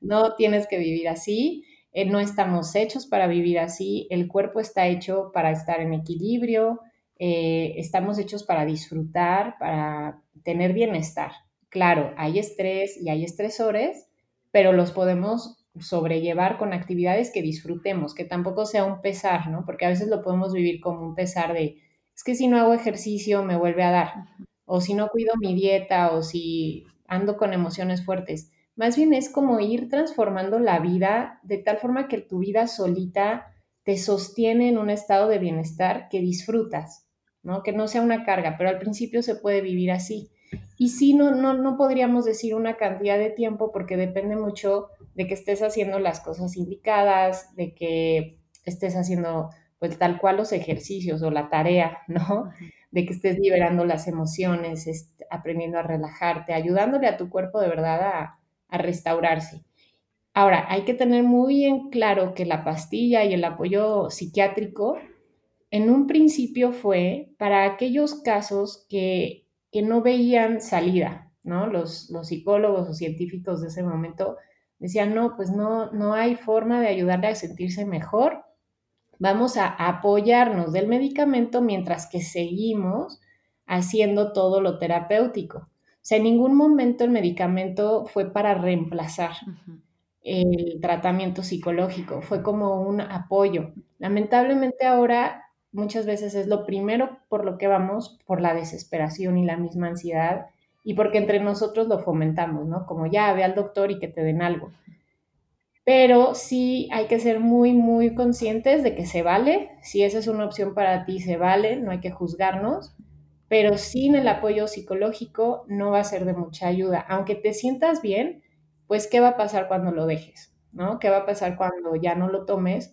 no tienes que vivir así, eh, no estamos hechos para vivir así, el cuerpo está hecho para estar en equilibrio, eh, estamos hechos para disfrutar, para tener bienestar. Claro, hay estrés y hay estresores, pero los podemos sobrellevar con actividades que disfrutemos, que tampoco sea un pesar, ¿no? Porque a veces lo podemos vivir como un pesar de, es que si no hago ejercicio me vuelve a dar o si no cuido mi dieta, o si ando con emociones fuertes. Más bien es como ir transformando la vida de tal forma que tu vida solita te sostiene en un estado de bienestar que disfrutas, ¿no? Que no sea una carga, pero al principio se puede vivir así. Y sí, no, no, no podríamos decir una cantidad de tiempo porque depende mucho de que estés haciendo las cosas indicadas, de que estés haciendo pues tal cual los ejercicios o la tarea, ¿no? De que estés liberando las emociones, aprendiendo a relajarte, ayudándole a tu cuerpo de verdad a, a restaurarse. Ahora, hay que tener muy en claro que la pastilla y el apoyo psiquiátrico en un principio fue para aquellos casos que, no veían salida, ¿no? Los, los, psicólogos o científicos de ese momento decían, no, pues no, no hay forma de ayudarle a sentirse mejor, vamos a apoyarnos del medicamento mientras que seguimos haciendo todo lo terapéutico. O sea, en ningún momento el medicamento fue para reemplazar el tratamiento psicológico, fue como un apoyo. Lamentablemente ahora muchas veces es lo primero por lo que vamos, por la desesperación y la misma ansiedad, y porque entre nosotros lo fomentamos, ¿no? Como ya ve al doctor y que te den algo. Pero sí hay que ser muy, muy conscientes de que se vale, si esa es una opción para ti, se vale, no hay que juzgarnos, pero sin el apoyo psicológico no va a ser de mucha ayuda. Aunque te sientas bien, pues ¿qué va a pasar cuando lo dejes? ¿No? ¿Qué va a pasar cuando ya no lo tomes?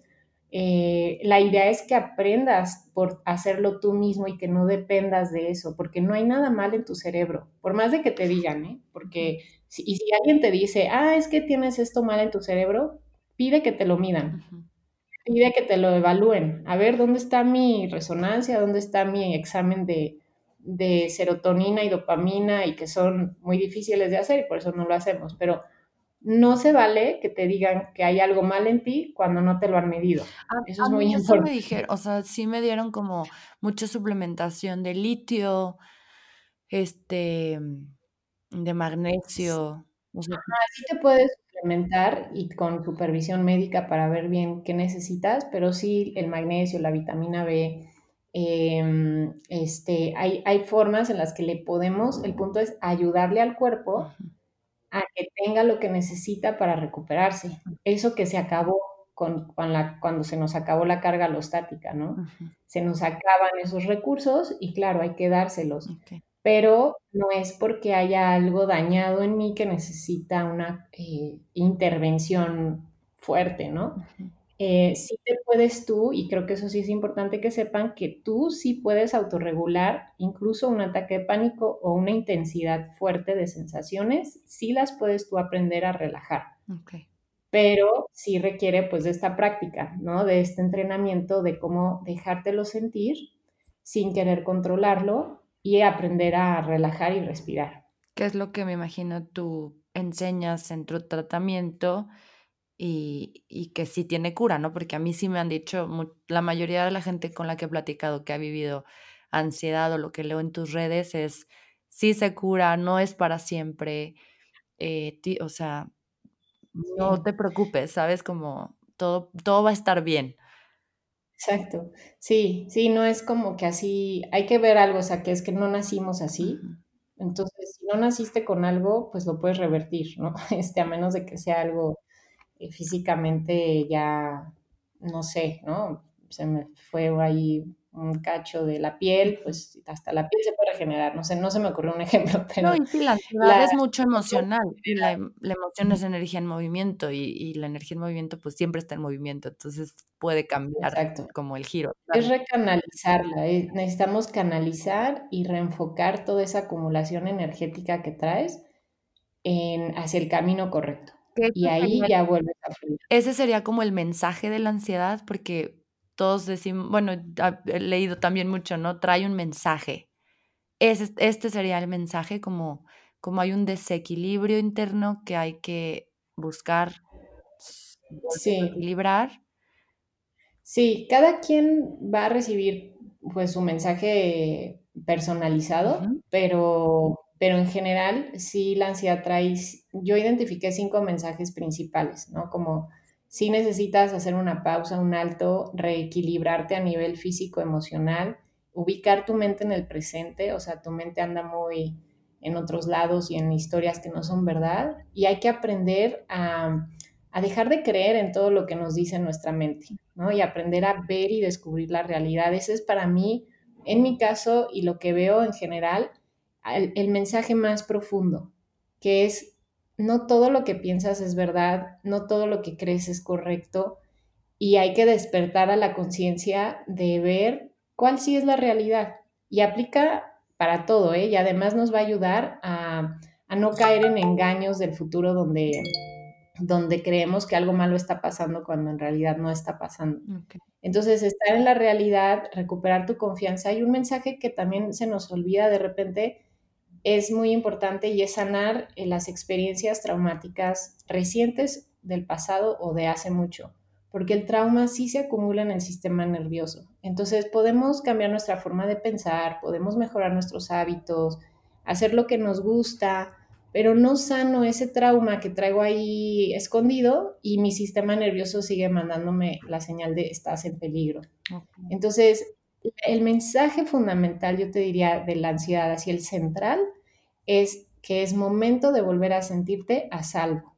Eh, la idea es que aprendas por hacerlo tú mismo y que no dependas de eso, porque no hay nada mal en tu cerebro, por más de que te digan, ¿eh? Porque, y si alguien te dice, ah, es que tienes esto mal en tu cerebro, pide que te lo midan, pide que te lo evalúen, a ver dónde está mi resonancia, dónde está mi examen de, de serotonina y dopamina y que son muy difíciles de hacer y por eso no lo hacemos, pero no se vale que te digan que hay algo mal en ti cuando no te lo han medido. eso es muy importante. me dijeron, o sea, sí me dieron como mucha suplementación de litio, este, de magnesio. O sea, sí te puedes suplementar y con supervisión médica para ver bien qué necesitas, pero sí el magnesio, la vitamina B, em, este, hay, hay formas en las que le podemos, el punto es ayudarle al cuerpo a que tenga lo que necesita para recuperarse. Eso que se acabó con, la, cuando se nos acabó la carga alostática, ¿no? Se nos acaban esos recursos y claro, hay que dárselos. Pero no es porque haya algo dañado en mí que necesita una eh, intervención fuerte, ¿no? Eh, sí te puedes tú, y creo que eso sí es importante que sepan, que tú sí puedes autorregular incluso un ataque de pánico o una intensidad fuerte de sensaciones, sí las puedes tú aprender a relajar. Pero sí requiere pues de esta práctica, ¿no? De este entrenamiento de cómo dejártelo sentir sin querer controlarlo y aprender a relajar y respirar. ¿Qué es lo que me imagino tú enseñas en tu tratamiento? y, que sí tiene cura, ¿no? Porque a mí sí me han dicho, la mayoría de la gente con la que he platicado que ha vivido ansiedad o lo que leo en tus redes es, sí se cura, no es para siempre, eh, o sea, no te preocupes, ¿sabes? Como todo, todo va a estar bien. Exacto, sí, sí, no es como que así, hay que ver algo, o sea, que es que no nacimos así, entonces si no naciste con algo, pues lo puedes revertir, ¿no? Este, a menos de que sea algo eh, físicamente ya, no sé, ¿no? Se me fue ahí un cacho de la piel, pues hasta la piel se puede regenerar. No sé, no se me ocurrió un ejemplo, pero... No, y sí, la ansiedad es mucho emocional. La, emoción es energía en movimiento y, la energía en movimiento pues siempre está en movimiento, entonces puede cambiar como el giro. Es recanalizarla, eh, necesitamos canalizar y reenfocar toda esa acumulación energética que traes en, hacia el camino correcto. Y ahí ya vuelves a fluir. Ese sería como el mensaje de la ansiedad, porque todos decimos, bueno, he leído también mucho, ¿no? Trae un mensaje. Este sería el mensaje, como, como hay un desequilibrio interno que hay que buscar sí. equilibrar. Sí, cada quien va a recibir pues su mensaje personalizado, pero pero en general sí la ansiedad trae, yo identifiqué cinco mensajes principales, ¿no? Como si necesitas hacer una pausa, un alto, reequilibrarte a nivel físico, emocional, ubicar tu mente en el presente, o sea, tu mente anda muy en otros lados y en historias que no son verdad, y hay que aprender a, a dejar de creer en todo lo que nos dice nuestra mente, ¿no? Y aprender a ver y descubrir la realidad. Ese es para mí, en mi caso, y lo que veo en general, el, mensaje más profundo, que es no todo lo que piensas es verdad, no todo lo que crees es correcto y hay que despertar a la conciencia de ver cuál sí es la realidad y aplica para todo, ¿eh? Y además nos va a ayudar a, no caer en engaños del futuro donde donde creemos que algo malo está pasando cuando en realidad no está pasando. Entonces, estar en la realidad, recuperar tu confianza. Hay un mensaje que también se nos olvida de repente, es muy importante y es sanar eh, las experiencias traumáticas recientes del pasado o de hace mucho, porque el trauma sí se acumula en el sistema nervioso. Entonces, podemos cambiar nuestra forma de pensar, podemos mejorar nuestros hábitos, hacer lo que nos gusta, pero no sano ese trauma que traigo ahí escondido y mi sistema nervioso sigue mandándome la señal de estás en peligro. Entonces, el mensaje fundamental, yo te diría, de la ansiedad hacia el central es que es momento de volver a sentirte a salvo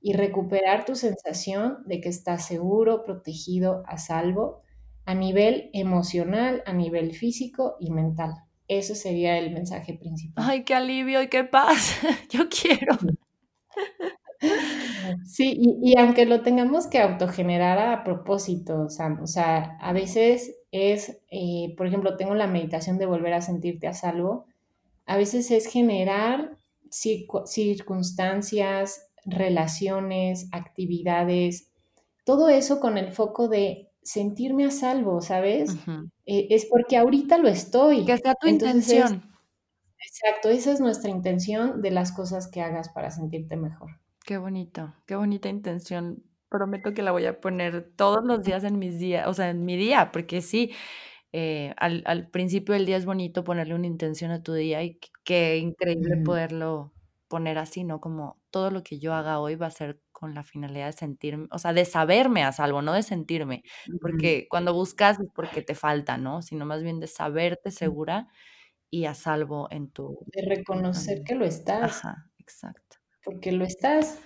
y recuperar tu sensación de que estás seguro, protegido, a salvo a nivel emocional, a nivel físico y mental. Ese sería el mensaje principal. Ay, qué alivio y qué paz. Yo quiero. Sí, y, aunque lo tengamos que autogenerar a propósito, Sam, o sea, a veces es, eh, por ejemplo, tengo la meditación de volver a sentirte a salvo, a veces es generar circunstancias, relaciones, actividades, todo eso con el foco de sentirme a salvo, ¿sabes? Eh, es porque ahorita lo estoy. Que tu intención. exacto, esa es nuestra intención de las cosas que hagas para sentirte mejor. Qué bonito, qué bonita intención. Prometo que la voy a poner todos los días en mis días, o sea, en mi día, porque sí, eh, al, principio del día es bonito ponerle una intención a tu día y qué increíble poderlo poner así, ¿no? Como todo lo que yo haga hoy va a ser con la finalidad de sentirme, o sea, de saberme a salvo, no de sentirme, porque cuando buscas es porque te falta, ¿no? Sino más bien de saberte segura y a salvo en tu... De reconocer que lo estás. Ajá, exacto. Porque lo estás.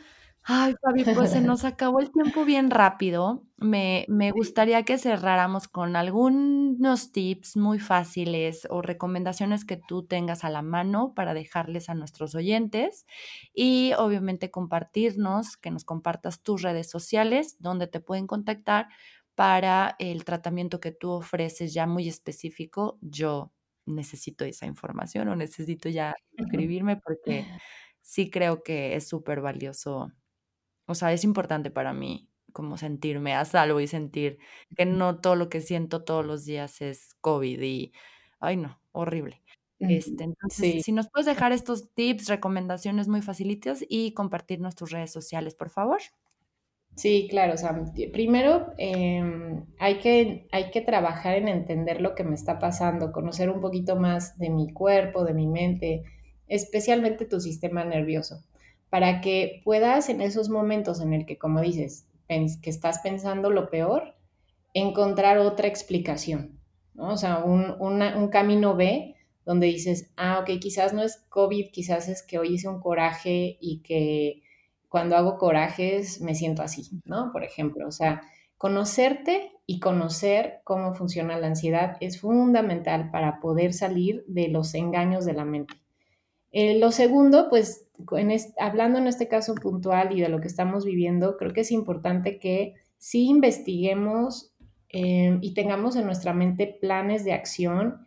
Ay, Fabi, pues se nos acabó el tiempo bien rápido. Me, me, gustaría que cerráramos con algunos tips muy fáciles o recomendaciones que tú tengas a la mano para dejarles a nuestros oyentes y obviamente compartirnos, que nos compartas tus redes sociales donde te pueden contactar para el tratamiento que tú ofreces ya muy específico. Yo necesito esa información o necesito ya escribirme porque sí creo que es súper valioso o sea, es importante para mí como sentirme a salvo y sentir que no todo lo que siento todos los días es COVID y, ay no, horrible. Este, entonces, si nos puedes dejar estos tips, recomendaciones muy facilitas y compartir nuestras redes sociales, por favor. Sí, claro, o sea, primero em, hay, que, hay que trabajar en entender lo que me está pasando, conocer un poquito más de mi cuerpo, de mi mente, especialmente tu sistema nervioso para que puedas en esos momentos en el que, como dices, que estás pensando lo peor, encontrar otra explicación, ¿no? O sea, un, un camino B donde dices, ah, ok, quizás no es COVID, quizás es que hoy hice un coraje y que cuando hago corajes me siento así, ¿no? Por ejemplo, o sea, conocerte y conocer cómo funciona la ansiedad es fundamental para poder salir de los engaños de la mente. Eh, lo segundo, pues hablando en este caso puntual y de lo que estamos viviendo, creo que es importante que sí investiguemos eh, y tengamos en nuestra mente planes de acción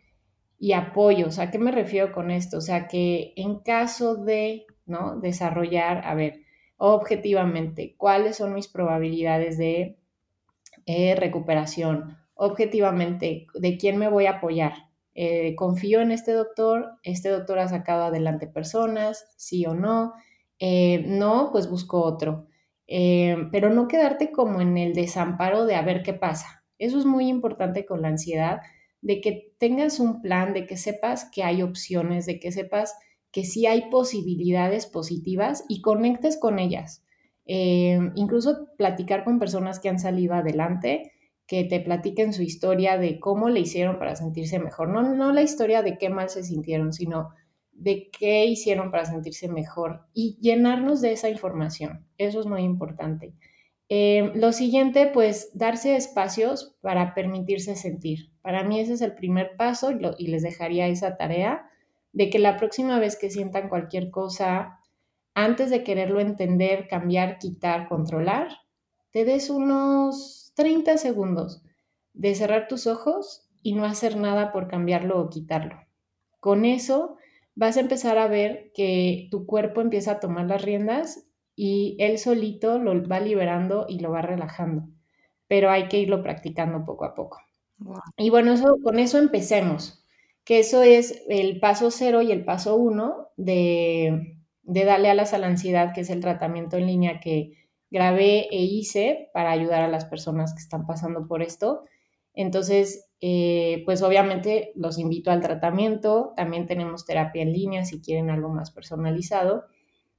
y apoyos. ¿A qué me refiero con esto? O sea, que en caso de ¿no? desarrollar, a ver, objetivamente, cuáles son mis probabilidades de eh, recuperación, objetivamente, de quién me voy a apoyar, eh, confío en este doctor, este doctor ha sacado adelante personas, sí o no, eh, no, pues busco otro. Eh, pero no quedarte como en el desamparo de a ver qué pasa. Eso es muy importante con la ansiedad, de que tengas un plan, de que sepas que hay opciones, de que sepas que sí hay posibilidades positivas y conectes con ellas. incluso platicar con personas que han salido adelante que te platiquen su historia de cómo le hicieron para sentirse mejor. No, no la historia de qué mal se sintieron, sino de qué hicieron para sentirse mejor y llenarnos de esa información. Eso es muy importante. Eh, lo siguiente, pues darse espacios para permitirse sentir. Para mí ese es el primer paso y les dejaría esa tarea de que la próxima vez que sientan cualquier cosa, antes de quererlo entender, cambiar, quitar, controlar, te des unos 30 segundos de cerrar tus ojos y no hacer nada por cambiarlo o quitarlo. Con eso vas a empezar a ver que tu cuerpo empieza a tomar las riendas y él solito lo va liberando y lo va relajando, pero hay que irlo practicando poco a poco. Y bueno, eso, con eso empecemos, que eso es el paso cero y el paso uno de, de darle alas a la ansiedad, que es el tratamiento en línea que grabé e hice para ayudar a las personas que están pasando por esto. Entonces, eh, pues obviamente los invito al tratamiento, también tenemos terapia en línea si quieren algo más personalizado,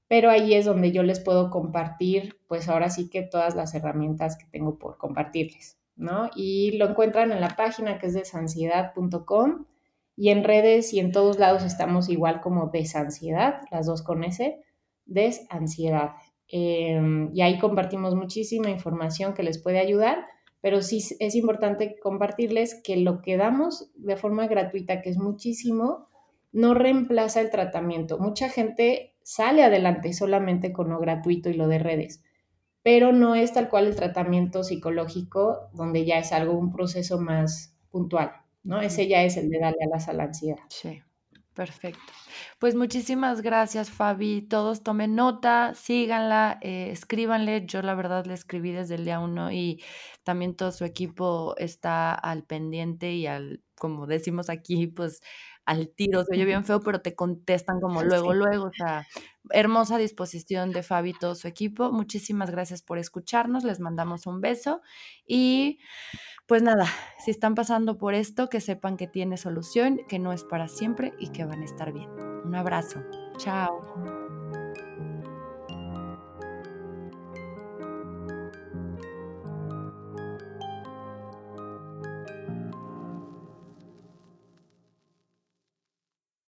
pero ahí es donde yo les puedo compartir, pues ahora sí que todas las herramientas que tengo por compartirles, ¿no? Y lo encuentran en la página que es desansiedad.com y en redes y en todos lados estamos igual como desansiedad, las dos con S, desansiedad. Em, y ahí compartimos muchísima información que les puede ayudar, pero sí es importante compartirles que lo que damos de forma gratuita, que es muchísimo, no reemplaza el tratamiento. Mucha gente sale adelante solamente con lo gratuito y lo de redes, pero no es tal cual el tratamiento psicológico, donde ya es algo, un proceso más puntual, ¿no? Ese ya es el de darle alas a la ansiedad. Sí. Perfecto. Pues muchísimas gracias, Fabi. Todos tomen nota, síganla, eh, escríbanle. Yo la verdad le escribí desde el día uno y también todo su equipo está al pendiente y al, como decimos aquí, pues al tiro. Se oye bien feo, pero te contestan como luego, luego. O sea, hermosa disposición de Fabi y todo su equipo. Muchísimas gracias por escucharnos. Les mandamos un beso y pues nada, si están pasando por esto, que sepan que tiene solución, que no es para siempre y que van a estar bien. Un abrazo. Chao.